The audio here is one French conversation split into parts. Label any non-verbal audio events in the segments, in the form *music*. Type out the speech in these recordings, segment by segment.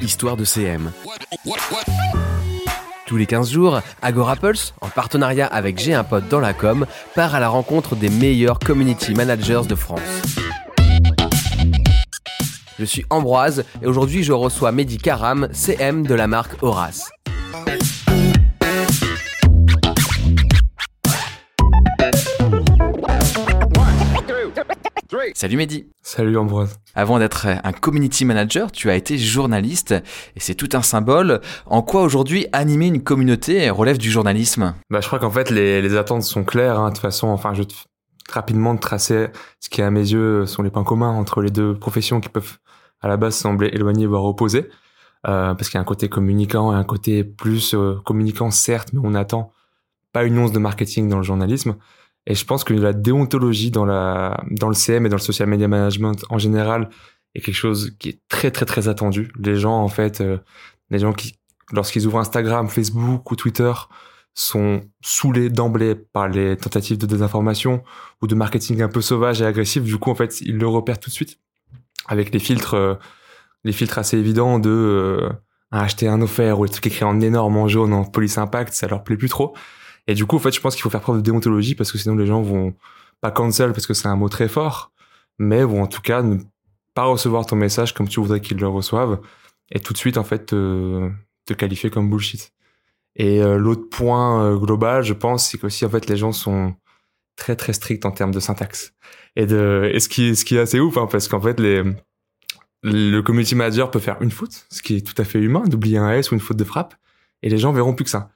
Histoire de CM. Tous les 15 jours, Agora Pulse, en partenariat avec J'ai un pote dans la com, part à la rencontre des meilleurs community managers de France. Je suis Ambroise et aujourd'hui je reçois Mehdi Karam, CM de la marque Horace. Salut Mehdi. Salut Ambroise. Avant d'être un community manager, tu as été journaliste et c'est tout un symbole. En quoi aujourd'hui animer une communauté relève du journalisme? Bah je crois qu'en fait les, les, attentes sont claires. Hein, de toute façon, enfin je vais rapidement tracer ce qui à mes yeux sont les points communs entre les deux professions qui peuvent à la base sembler éloignées voire opposées. Euh, parce qu'il y a un côté communicant et un côté plus euh, communicant certes, mais on attend pas une once de marketing dans le journalisme. Et je pense que la déontologie dans la dans le CM et dans le social media management en général est quelque chose qui est très très très attendu. Les gens en fait, euh, les gens qui lorsqu'ils ouvrent Instagram, Facebook ou Twitter sont saoulés d'emblée par les tentatives de désinformation ou de marketing un peu sauvage et agressif. Du coup, en fait, ils le repèrent tout de suite avec les filtres, euh, les filtres assez évidents de euh, acheter un offert ou les trucs écrits en énorme en jaune en police impact, ça leur plaît plus trop. Et du coup, en fait, je pense qu'il faut faire preuve de déontologie parce que sinon les gens vont pas cancel parce que c'est un mot très fort, mais vont en tout cas ne pas recevoir ton message comme tu voudrais qu'ils le reçoivent et tout de suite en fait te, te qualifier comme bullshit. Et euh, l'autre point euh, global, je pense, c'est qu'aussi en fait les gens sont très très stricts en termes de syntaxe. Et de et ce qui ce qui est assez ouf hein, parce qu'en fait les le community manager peut faire une faute, ce qui est tout à fait humain, d'oublier un S ou une faute de frappe, et les gens verront plus que ça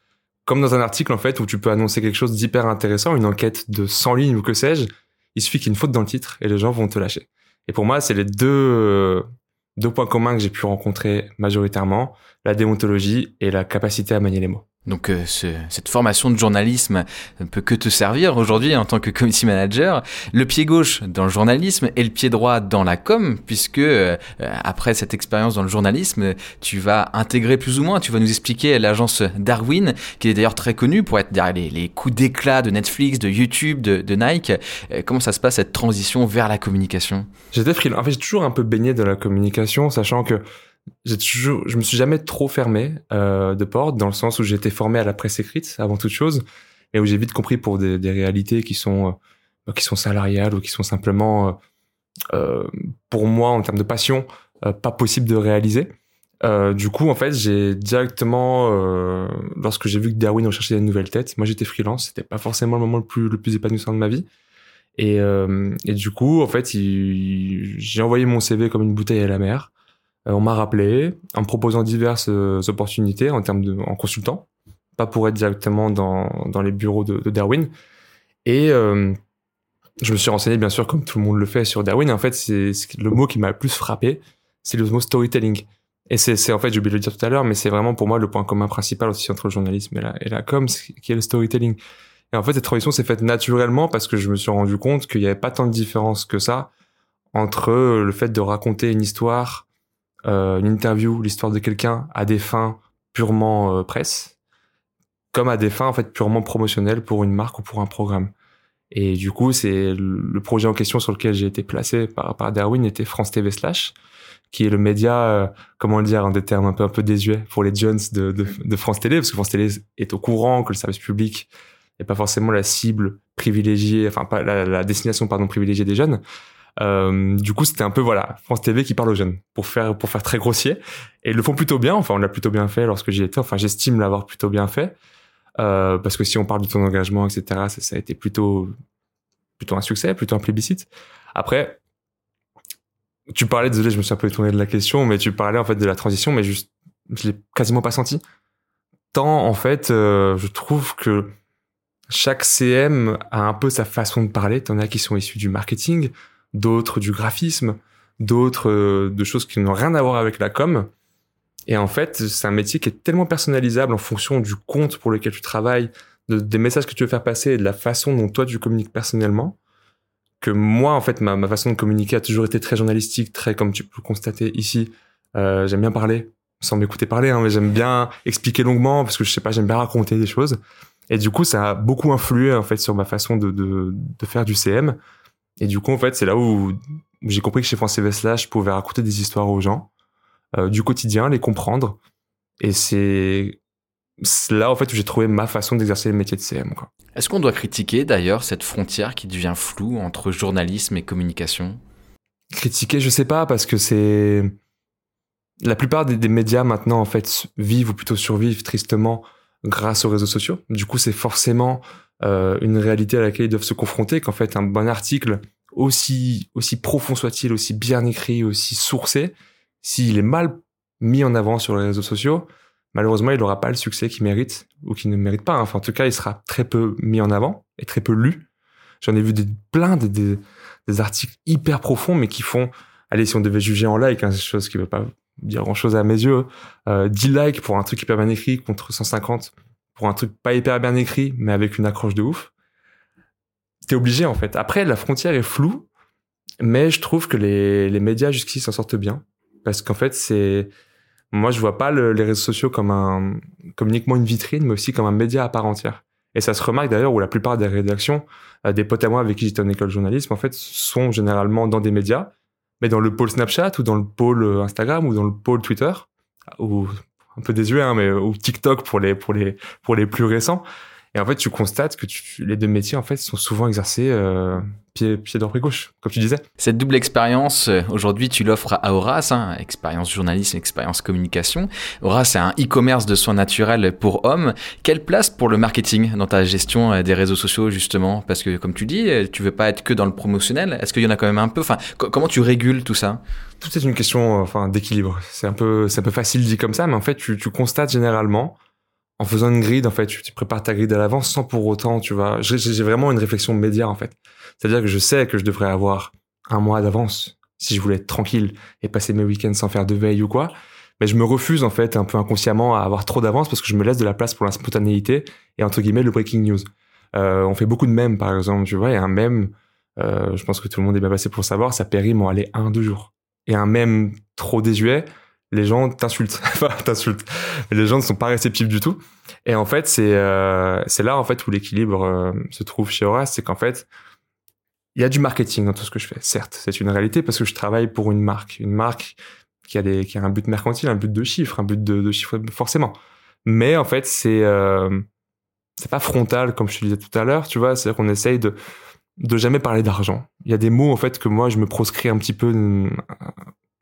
comme dans un article en fait où tu peux annoncer quelque chose d'hyper intéressant, une enquête de 100 lignes ou que sais-je, il suffit qu'il y ait une faute dans le titre et les gens vont te lâcher. Et pour moi, c'est les deux euh, deux points communs que j'ai pu rencontrer majoritairement, la déontologie et la capacité à manier les mots. Donc euh, ce, cette formation de journalisme ne peut que te servir aujourd'hui en tant que community manager. Le pied gauche dans le journalisme et le pied droit dans la com, puisque euh, après cette expérience dans le journalisme, tu vas intégrer plus ou moins, tu vas nous expliquer l'agence Darwin, qui est d'ailleurs très connue pour être derrière les, coups d'éclat de Netflix, de YouTube, de, de Nike. Euh, comment ça se passe cette transition vers la communication? J'étais freelance. En fait, j'ai toujours un peu baigné dans la communication, sachant que toujours, je me suis jamais trop fermé euh, de porte dans le sens où été formé à la presse écrite avant toute chose et où j'ai vite compris pour des, réalités qui sont euh, qui sont salariales ou qui sont simplement euh, pour moi en termes de passion pas possible de réaliser. Du coup, en fait, j'ai directement, lorsque j'ai vu que Darwin recherchait des nouvelles têtes, moi j'étais freelance, c'était pas forcément le moment le plus épanouissant de ma vie. Et du coup, en fait, j'ai envoyé mon CV comme une bouteille à la mer. Euh, on m'a rappelé en proposant diverses euh, opportunités en termes de en consultant, pas pour être directement dans, dans les bureaux de, de Darwin. Et euh, je me suis renseigné bien sûr comme tout le monde le fait sur Darwin. En fait, c'est le mot qui m'a le plus frappé, c'est le mot storytelling. Et c'est en fait, j'ai oublié de le dire tout à l'heure, mais c'est vraiment pour moi le point commun principal aussi entre le journalisme et la, et la com, qui est le storytelling. Et en fait, cette transition s'est faite naturellement parce que je me suis rendu compte qu'il n'y avait pas tant de différence que ça entre le fait de raconter une histoire une interview, l'histoire de quelqu'un à des fins purement euh, presse, comme à des fins en fait purement promotionnelles pour une marque ou pour un programme. Et du coup, c'est le projet en question sur lequel j'ai été placé par, par Darwin était France TV Slash, qui est le média, euh, comment le dire, en des termes un peu un peu désuets pour les jeunes de, de, de, France Télé, parce que France Télé est au courant que le service public n'est pas forcément la cible privilégiée, enfin pas la, la destination pardon privilégiée des jeunes. Euh, du coup, c'était un peu voilà France TV qui parle aux jeunes pour faire pour faire très grossier. Et ils le font plutôt bien. Enfin, on l'a plutôt bien fait lorsque j'y étais. Enfin, j'estime l'avoir plutôt bien fait euh, parce que si on parle de ton engagement, etc., ça, a été plutôt plutôt un succès, plutôt un plébiscite. Après, tu parlais, désolé, je me suis un peu étonné de la question, mais tu parlais en fait de la transition, mais juste je l'ai quasiment pas senti. Tant en fait, euh, je trouve que chaque CM a un peu sa façon de parler. T'en as qui sont issus du marketing, d'autres du graphisme, d'autres euh, de choses qui n'ont rien à voir avec la com. Et en fait, c'est un métier qui est tellement personnalisable en fonction du compte pour lequel tu travailles, de, des messages que tu veux faire passer et de la façon dont toi tu communiques personnellement, que moi, en fait, ma, ma façon de communiquer a toujours été très journalistique, très, comme tu peux le constater ici, euh, j'aime bien parler, sans m'écouter parler, hein, mais j'aime bien expliquer longuement, parce que je sais pas, j'aime bien raconter des choses. Et du coup, ça a beaucoup influé, en fait, sur ma façon de, de, de faire du CM. Et du coup, en fait, c'est là où j'ai compris que chez France Slash, je pouvais raconter des histoires aux gens, du quotidien, les comprendre. Et c'est là en fait où j'ai trouvé ma façon d'exercer le métier de CM. Est-ce qu'on doit critiquer d'ailleurs cette frontière qui devient floue entre journalisme et communication? Critiquer, je sais pas, parce que c'est la plupart des, médias maintenant en fait vivent ou plutôt survivent tristement grâce aux réseaux sociaux. Du coup, c'est forcément euh, une réalité à laquelle ils doivent se confronter. Qu'en fait, un bon article, aussi aussi profond soit-il, aussi bien écrit, aussi sourcé, s'il est mal mis en avant sur les réseaux sociaux, malheureusement, il n'aura pas le succès qu'il mérite ou qu'il ne mérite pas. Enfin, en tout cas, il sera très peu mis en avant et très peu lu. J'en ai vu des, plein de, des, articles hyper profonds, mais qui font, allez, si on devait juger en like, hein, chose qui ne veut pas dire grand chose à mes yeux, euh, 10 likes pour un truc hyper bien écrit contre 150 pour un truc pas hyper bien écrit, mais avec une accroche de ouf. T'es obligé, en fait. Après, la frontière est floue, mais je trouve que les, les médias jusqu'ici s'en sortent bien. Parce qu'en fait, c'est, moi, je vois pas les réseaux sociaux comme un, comme uniquement une vitrine, mais aussi comme un média à part entière. Et ça se remarque d'ailleurs où la plupart des rédactions, euh, des potes à moi avec qui j'étais en école de journalisme, en fait, sont généralement dans des médias, mais dans le pôle Snapchat ou dans le pôle euh, Instagram ou dans le pôle Twitter, ou un peu désuet, hein, mais ou TikTok pour les pour les pour les plus récents. Et en fait, tu constates que les deux métiers, en fait, sont souvent exercés euh, pied, pied droit, pied gauche, comme tu disais. Cette double expérience, euh, aujourd'hui, tu l'offres à Horace, hein, expérience journalisme, expérience communication. Horace, c'est un e-commerce de soins naturels pour hommes. Quelle place pour le marketing dans ta gestion euh, des réseaux sociaux, justement? Parce que, comme tu dis, euh, tu veux pas être que dans le promotionnel. Est-ce qu'il y en a quand même un peu? Enfin, comment tu régules tout ça? Tout est une question, enfin, d'équilibre. C'est un peu, c'est un peu facile dit comme ça, mais en fait, tu, tu constates généralement en faisant une grille, en fait, tu, prépares ta grille à l'avance sans pour autant, tu vois. J'ai vraiment une réflexion média, en fait. C'est-à-dire que je sais que je devrais avoir un mois d'avance si je voulais être tranquille et passer mes week-ends sans faire de veille ou quoi. Mais je me refuse, en fait, un peu inconsciemment à avoir trop d'avance parce que je me laisse de la place pour la spontanéité et, entre guillemets, le breaking news. Euh, on fait beaucoup de mèmes, par exemple, tu vois, et un mème, euh, je pense que tout le monde est bien passé pour savoir, ça périme en aller un, deux jours. Et un mème trop désuet, les gens t'insultent. *laughs* enfin, t'insultent. Les gens ne sont pas réceptifs du tout. Et en fait, c'est euh, c'est là en fait où l'équilibre euh, se trouve chez Horace, c'est qu'en fait, il y a du marketing dans tout ce que je fais. Certes, c'est une réalité parce que je travaille pour une marque, une marque qui a des qui a un but mercantile, un but de chiffre, un but de, de chiffre forcément. Mais en fait, c'est euh, c'est pas frontal comme je te disais tout à l'heure, tu vois. C'est-à-dire qu'on essaye de de jamais parler d'argent. Il y a des mots en fait que moi je me proscris un petit peu euh,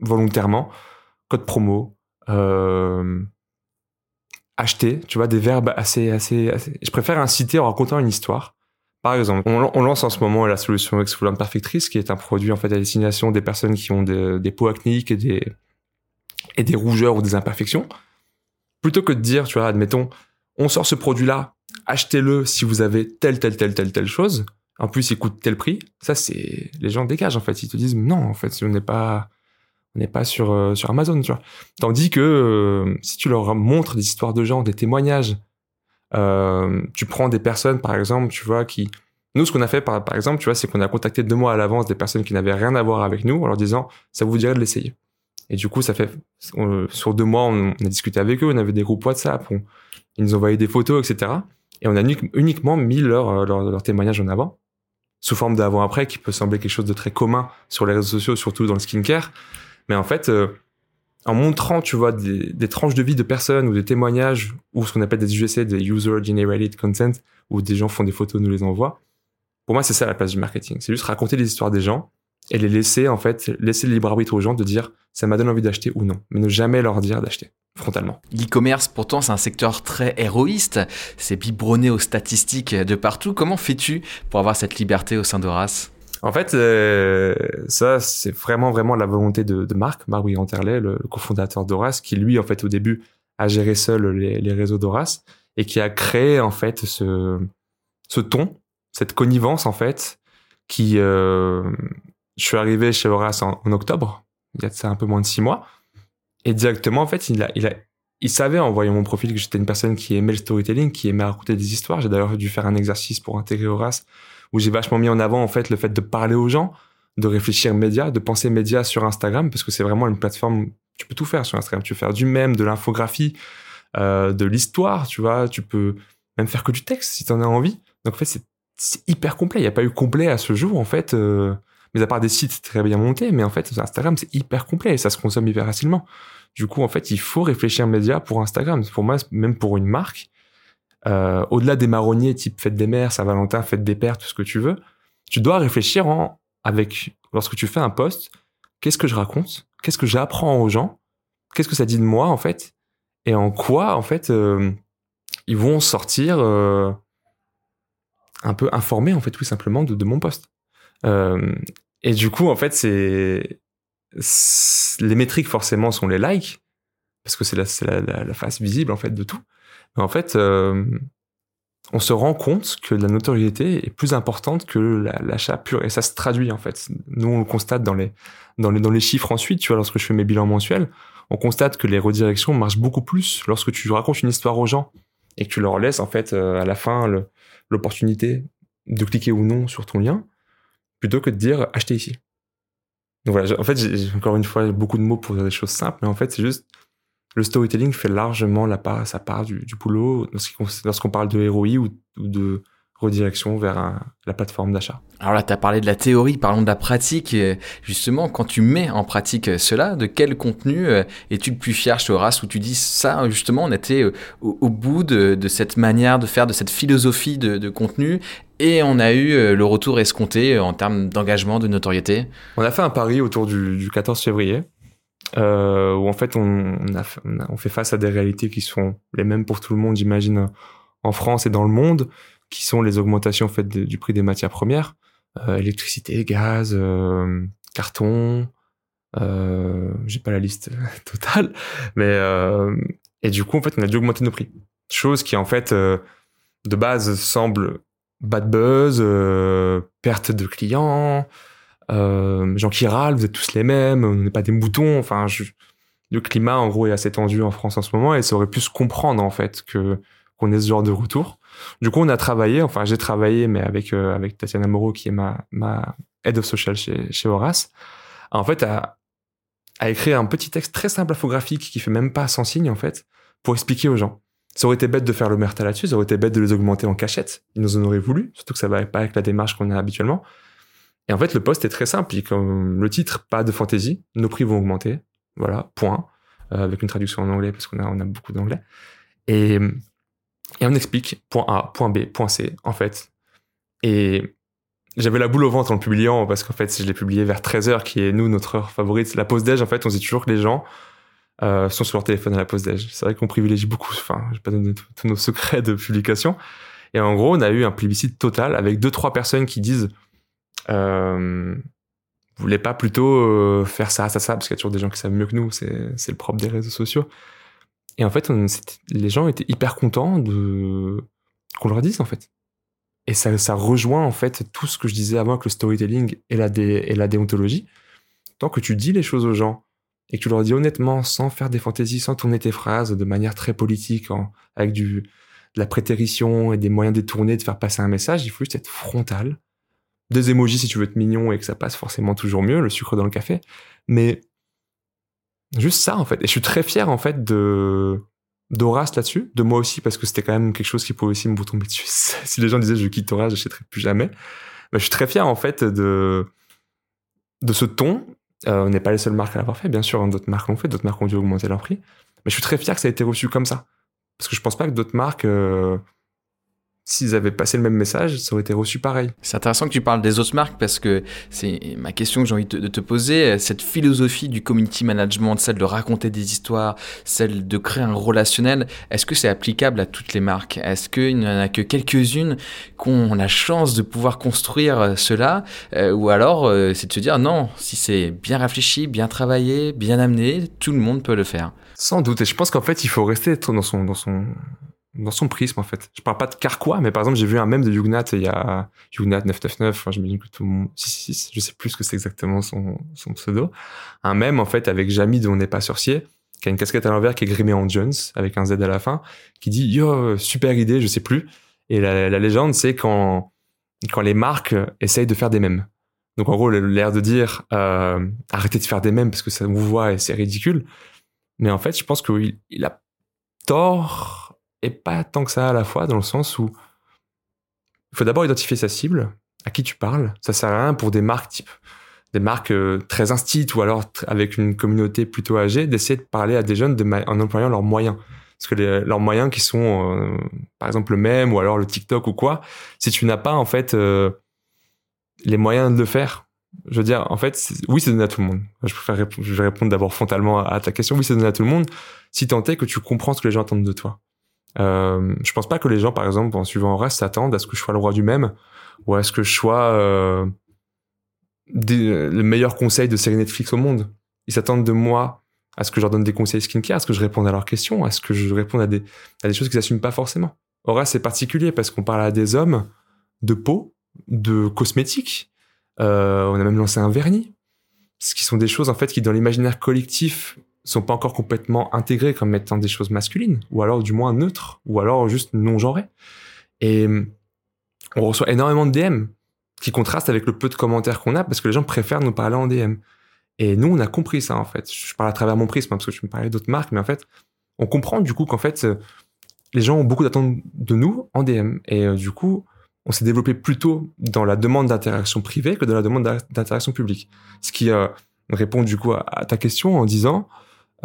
volontairement code promo, euh, acheter, tu vois, des verbes assez, assez, Je préfère inciter en racontant une histoire. Par exemple, on, lance en ce moment la solution Exfoliant Perfectrice, qui est un produit en fait à destination des personnes qui ont des, peaux acnéiques et des, et des rougeurs ou des imperfections. Plutôt que de dire, tu vois, admettons, on sort ce produit-là, achetez-le si vous avez telle, telle, telle, telle, telle chose. En plus, il coûte tel prix. Ça, c'est, les gens dégagent, en fait. Ils te disent, non, en fait, si on n'est pas, on n'est pas sur euh, sur Amazon, tu vois. Tandis que euh, si tu leur montres des histoires de gens, des témoignages, euh, tu prends des personnes, par exemple, tu vois, qui nous, ce qu'on a fait, par, par exemple, tu vois, c'est qu'on a contacté deux mois à l'avance des personnes qui n'avaient rien à voir avec nous en leur disant, ça vous dirait de l'essayer. Et du coup, ça fait, sur deux mois, on, a discuté avec eux, on avait des groupes WhatsApp, ils nous envoyaient des photos, etc. Et on a uniquement mis leur, leur, leur en avant, sous forme d'avant-après, qui peut sembler quelque chose de très commun sur les réseaux sociaux, surtout dans le skincare. Mais en fait, euh, en montrant, tu vois, des, tranches de vie de personnes ou des témoignages ou ce qu'on appelle des UGC, des User Generated Content, où des gens font des photos, nous les envoient. Pour moi, c'est ça la place du marketing. C'est juste raconter les histoires des gens et les laisser, en fait, laisser le libre arbitre aux gens de dire ça m'a donné envie d'acheter ou non, mais ne jamais leur dire d'acheter frontalement. L'e-commerce, pourtant, c'est un secteur très héroïste. C'est biberonné aux statistiques de partout. Comment fais-tu pour avoir cette liberté au sein d'Horace? En fait, euh, ça, c'est vraiment, vraiment la volonté de, de Marc, Marc Wiganterlet, le, le cofondateur d'Horace, qui lui, en fait, au début, a géré seul les, les réseaux d'Horace et qui a créé, en fait, ce, ce ton, cette connivence, en fait, qui, euh, je suis arrivé chez Horace en, octobre, il y a ça un peu moins de six mois, et directement, en fait, il a, il a, il savait en voyant mon profil que j'étais une personne qui aimait le storytelling, qui aimait raconter des histoires. J'ai d'ailleurs dû faire un exercice pour intégrer Horace où j'ai vachement mis en avant en fait le fait de parler aux gens, de réfléchir médias, de penser médias sur Instagram parce que c'est vraiment une plateforme. Tu peux tout faire sur Instagram. Tu peux faire du même, de l'infographie, euh, de l'histoire. Tu vois, tu peux même faire que du texte si tu en as envie. Donc en fait c'est hyper complet. Il n'y a pas eu complet à ce jour en fait. Euh, Mais à part des sites très bien montés, mais en fait, Instagram, c'est hyper complet et ça se consomme hyper facilement. Du coup, en fait, il faut réfléchir média pour Instagram. Pour moi, même pour une marque, euh, au-delà des marronniers type fête des mères, Saint-Valentin, fête des pères, tout ce que tu veux, tu dois réfléchir en, avec, lorsque tu fais un post, qu'est-ce que je raconte? Qu'est-ce que j'apprends aux gens? Qu'est-ce que ça dit de moi, en fait? Et en quoi, en fait, euh, ils vont sortir, euh, un peu informés, en fait, tout simplement, de, mon poste. Euh, et du coup, en fait, c'est les métriques forcément sont les likes parce que c'est la, la, la, face visible en fait de tout. Mais en fait, euh, on se rend compte que la notoriété est plus importante que l'achat pur et ça se traduit en fait. Nous, on le constate dans les dans les dans les chiffres ensuite. Tu vois, lorsque je fais mes bilans mensuels, on constate que les redirections marchent beaucoup plus lorsque tu racontes une histoire aux gens et que tu leur laisses en fait euh, à la fin l'opportunité de cliquer ou non sur ton lien plutôt que de dire achetez ici. Donc voilà, en fait, j'ai encore une fois beaucoup de mots pour dire des choses simples, mais en fait, c'est juste le storytelling fait largement la part, sa part du, boulot lorsqu'on parle de ROI ou, de redirection vers la plateforme d'achat. Alors là, tu as parlé de la théorie, parlons de la pratique. Justement, quand tu mets en pratique cela, de quel contenu euh, es-tu le plus fier chez Horace où tu dis ça, justement, on était euh, au, au bout de, cette manière de faire, de cette philosophie de contenu et on a eu euh, le retour escompté en termes d'engagement, de notoriété On a fait un pari autour du, du 14 février. Euh, où en fait on, a, fait face à des réalités qui sont les mêmes pour tout le monde, j'imagine, en France et dans le monde, qui sont les augmentations faites du prix des matières premières, euh, électricité, gaz, euh, carton, euh, j'ai pas la liste *laughs* totale, mais euh, et du coup en fait on a dû augmenter nos prix, chose qui en fait euh, de base semble bad buzz, perte de clients, gens qui râlent, vous êtes tous les mêmes, on n'est pas des moutons, enfin je, le climat en gros est assez tendu en France en ce moment et ça aurait pu se comprendre en fait que qu'on ait ce genre de retour. Du coup, on a travaillé, enfin j'ai travaillé, mais avec euh, avec Tatiana Moreau qui est ma ma head of social chez chez Horace, en fait à à écrire un petit texte très simple infographique qui fait même pas 100 signes en fait pour expliquer aux gens. Ça aurait été bête de faire le merta là-dessus, ça aurait été bête de les augmenter en cachette. Ils nous en auraient voulu, surtout que ça va pas avec la démarche qu'on a habituellement. Et en fait, le poste est très simple. comme le titre, pas de fantaisie, nos prix vont augmenter. Voilà, point. Euh, avec une traduction en anglais parce qu'on a, beaucoup d'anglais. Et et on explique point A, point B, point C, en fait. Et j'avais la boule au ventre en le publiant parce qu'en fait, je l'ai publié vers 13h, qui est nous, notre heure favorite. La pause déj, en fait, on dit toujours que les gens euh, sont sur leur téléphone à la pause déj. C'est vrai qu'on privilégie beaucoup, enfin, je vais pas donner tous nos secrets de publication. Et en gros, on a eu un plébiscite total avec deux, trois personnes qui disent, euh, voulez pas plutôt euh, faire ça, ça, ça, parce qu'il y a toujours des gens qui savent mieux que nous, c'est, c'est le propre des réseaux sociaux. Et en fait, on, les gens étaient hyper contents de qu'on leur dise en fait. Et ça, ça rejoint en fait tout ce que je disais avant avec le storytelling et la, dé, et la déontologie. Tant que tu dis les choses aux gens et que tu leur dis honnêtement, sans faire des fantaisies, sans tourner tes phrases de manière très politique, avec du, de la prétérition et des moyens détournés de faire passer un message, il faut juste être frontal. Des émojis si tu veux être mignon et que ça passe forcément toujours mieux, le sucre dans le café. Mais Juste ça, en fait. Et je suis très fier, en fait, de d'Horace là-dessus, de moi aussi, parce que c'était quand même quelque chose qui pouvait aussi me tomber dessus. *laughs* si les gens disaient je quitte Horace, j'achèterai plus jamais. Mais je suis très fier, en fait, de, de ce ton. Euh, on n'est pas les seules marques à l'avoir fait, bien sûr, hein, d'autres marques l'ont fait, d'autres marques ont dû augmenter leur prix. Mais je suis très fier que ça ait été reçu comme ça. Parce que je pense pas que d'autres marques euh, s'ils avaient passé le même message, ça aurait été reçu pareil. C'est intéressant que tu parles des autres marques parce que c'est ma question que j'ai envie de te poser. Cette philosophie du community management, celle de raconter des histoires, celle de créer un relationnel, est-ce que c'est applicable à toutes les marques? Est-ce qu'il n'y en a que quelques-unes qui ont la chance de pouvoir construire cela? Euh, Ou alors euh, c'est de se dire non, si c'est bien réfléchi, bien travaillé, bien amené, tout le monde peut le faire Sans doute. Et je pense qu'en fait, il faut rester dans son, dans son, dans son prisme en fait. Je parle pas de Carquois, mais par exemple j'ai vu un mème de Yugnat il y a Yugnat 999, enfin, j'imagine que tout le monde 666, je sais plus ce que c'est exactement son, son pseudo. Un mème en fait avec Jamie de On n'est pas sorcier, qui a une casquette à l'envers qui est grimée en Jones avec un Z à la fin, qui dit yo super idée, je sais plus. Et la, la légende c'est quand quand les marques essayent de faire des mèmes. Donc en gros l'air de dire euh, arrêtez de faire des mèmes parce que ça vous voit et c'est ridicule. Mais en fait je pense qu'il il a tort pas tant que ça à la fois, dans le sens où il faut d'abord identifier sa cible, à qui tu parles. Ça sert à rien pour des marques type des marques euh, très instites ou alors avec une communauté plutôt âgée d'essayer de parler à des jeunes en employant leurs moyens. Parce que leurs moyens qui sont, euh, par exemple, le même ou alors le TikTok ou quoi, si tu n'as pas en fait euh, les moyens de le faire, je veux dire, en fait, oui, c'est donné à tout le monde. Je préfère je vais répondre d'abord frontalement à ta question. Oui, c'est donné à tout le monde. Si tant est que tu comprends ce que les gens attendent de toi. Euh, je pense pas que les gens, par exemple, en suivant reste, s'attendent à ce que je sois le roi du même ou à ce que je sois euh, le meilleur conseil de série Netflix au monde. Ils s'attendent de moi à ce que je leur donne des conseils skincare, à ce que je réponde à leurs questions, à ce que je réponde à des, choses qu'ils n'assument pas forcément. Or, c'est particulier parce qu'on parle à des hommes de peau, de cosmétiques. Euh, on a même lancé un vernis. Ce qui sont des choses, en fait, qui dans l'imaginaire collectif sont pas encore complètement intégrées comme étant des choses masculines, ou alors du moins neutres, ou alors juste non genrées. Et on reçoit énormément de DM qui contrastent avec le peu de commentaires qu'on a parce que les gens préfèrent nous parler en DM. Et nous, on a compris ça, en fait. Je parle à travers mon prisme, hein, parce que je me parlais d'autres marques, mais en fait, on comprend du coup qu'en fait, euh, les gens ont beaucoup d'attentes de nous en DM. Et euh, du coup, on s'est développé plutôt dans la demande d'interaction privée que dans la demande d'interaction publique. Ce qui euh, répond du coup à, ta question en disant,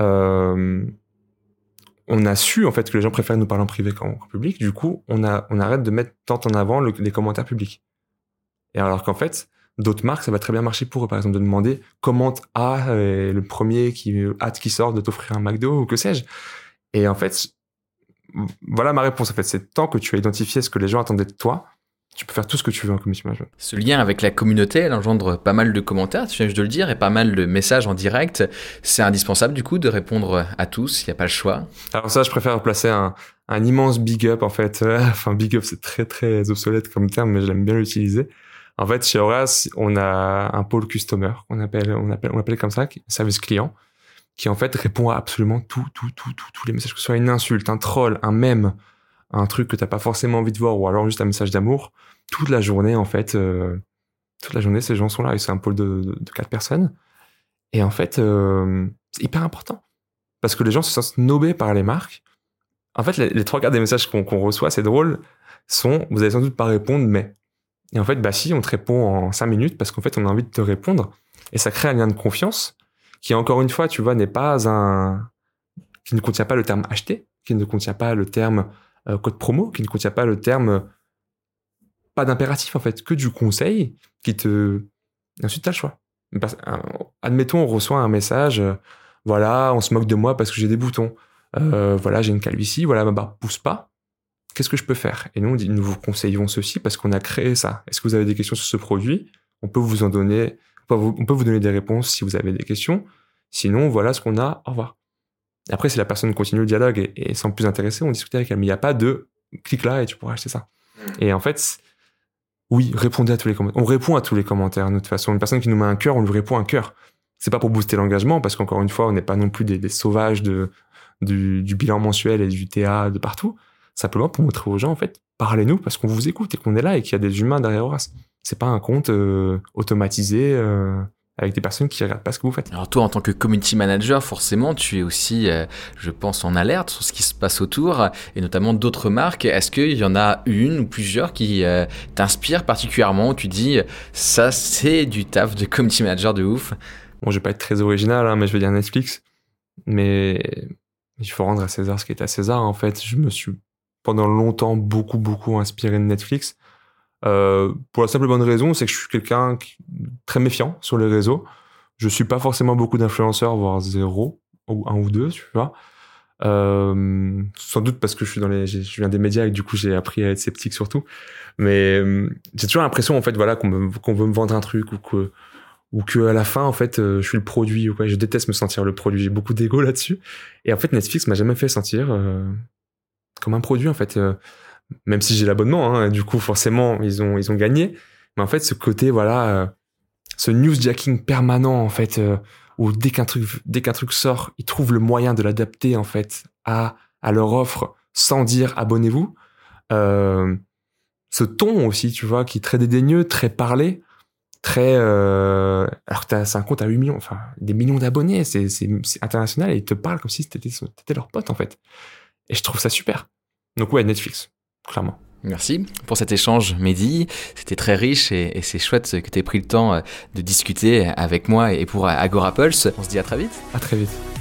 euh, on a su en fait que les gens préfèrent nous parler en privé qu'en public. Du coup, on, a, on arrête de mettre tant en avant les commentaires publics. Et alors qu'en fait, d'autres marques, ça va très bien marcher pour eux. Par exemple, de demander commente à euh, le premier qui hâte qui sort de t'offrir un McDo ou que sais-je. Et en fait, voilà ma réponse. En fait, c'est tant que tu as identifié ce que les gens attendaient de toi, tu peux faire tout ce que tu veux en commission management. Ce lien avec la communauté, elle engendre pas mal de commentaires, tu viens juste de le dire, et pas mal de messages en direct. C'est indispensable du coup de répondre à tous, il n'y a pas le choix. Alors ça, je préfère placer un, un immense big up en fait. *laughs* enfin, big up, c'est très très obsolète comme terme, mais j'aime bien l'utiliser. En fait, chez Horace, on a un pôle customer, on appelle, on appelle, on appelle comme ça, service client, qui en fait répond à absolument tout, tout, tout, tout, tous les messages, que ce soit une insulte, un troll, un mème, un truc que t'as pas forcément envie de voir ou alors juste un message d'amour, toute la journée en fait, euh, toute la journée ces gens sont là et c'est un pôle de, quatre personnes. Et en fait euh, c'est hyper important. Parce que les gens se sentent nobés par les marques. En fait, les, trois quarts des messages qu'on reçoit, c'est drôle, sont vous allez sans doute pas répondre mais. Et en fait bah si on te répond en cinq minutes parce qu'en fait on a envie de te répondre et ça crée un lien de confiance qui encore une fois tu vois n'est pas un qui ne contient pas le terme acheter, qui ne contient pas le terme euh, code promo qui ne contient pas le terme euh, pas d'impératif en fait, que du conseil qui te ensuite t'as le choix. Euh, admettons on reçoit un message, voilà on se moque de moi parce que j'ai des boutons, voilà j'ai une calvitie, voilà ma barbe pousse pas. Qu'est-ce que je peux faire? Et nous, nous vous conseillons ceci parce qu'on a créé ça. Est-ce que vous avez des questions sur ce produit? On peut vous en donner, on peut vous donner des réponses si vous avez des questions. Sinon, voilà ce qu'on a. Au revoir. Après, si la personne continue le dialogue et, sans plus intéresser, on discute avec elle. Mais il n'y a pas de clic là et tu pourras acheter ça. Mm. Et en fait, oui, répondez à tous les commentaires. On répond à tous les commentaires de toute façon. Une personne qui nous met un cœur, on lui répond un cœur. C'est pas pour booster l'engagement, parce qu'encore une fois, on n'est pas non plus des, sauvages de, du, bilan mensuel et du TA de partout. Simplement pour montrer aux gens, en fait, parlez-nous parce qu'on vous écoute et qu'on est là et qu'il y a des humains derrière Horace. C'est pas un compte euh, automatisé. Euh, avec des personnes qui regardent pas ce que vous faites. Alors toi, en tant que community manager, forcément, tu es aussi, euh, je pense, en alerte sur ce qui se passe autour, et notamment d'autres marques. Est-ce qu'il y en a une ou plusieurs qui euh, t'inspirent particulièrement, tu dis, ça, c'est du taf de community manager de ouf? Bon, je vais pas être très original, hein, mais je vais dire Netflix. Mais il faut rendre à César ce qui est à César. En fait, je me suis pendant longtemps beaucoup, beaucoup inspiré de Netflix. Euh, pour la simple bonne raison, c'est que je suis quelqu'un très méfiant sur les réseaux. Je suis pas forcément beaucoup d'influenceurs, voire zéro ou un ou deux, tu vois. Euh, sans doute parce que je suis dans les, je viens des médias et du coup j'ai appris à être sceptique surtout. Mais euh, j'ai toujours l'impression en fait voilà qu'on veut me vendre un truc ou que ou que la fin en fait euh, je suis le produit ou quoi. Je déteste me sentir le produit. J'ai beaucoup d'ego là-dessus. Et en fait Netflix m'a jamais fait sentir comme un produit en fait même si j'ai l'abonnement, hein, du coup forcément ils ont ils ont gagné. Mais en fait ce côté voilà, euh, ce newsjacking permanent en fait, euh, où dès qu'un truc dès qu'un truc sort, ils trouvent le moyen de l'adapter en fait à à leur offre sans dire abonnez-vous. Euh, ce ton aussi, tu vois, qui est très dédaigneux, très parlé, très alors que c'est un compte à 8 millions, enfin des millions d'abonnés, c'est international et ils te parlent comme si t'étais leur pote en fait. Et je trouve ça super. Donc ouais, Netflix clairement. Merci pour cet échange, Mehdi. C'était très riche et, c'est chouette que tu aies pris le temps euh, de discuter avec moi et pour Agora Pulse. On se dit à très vite. À très vite.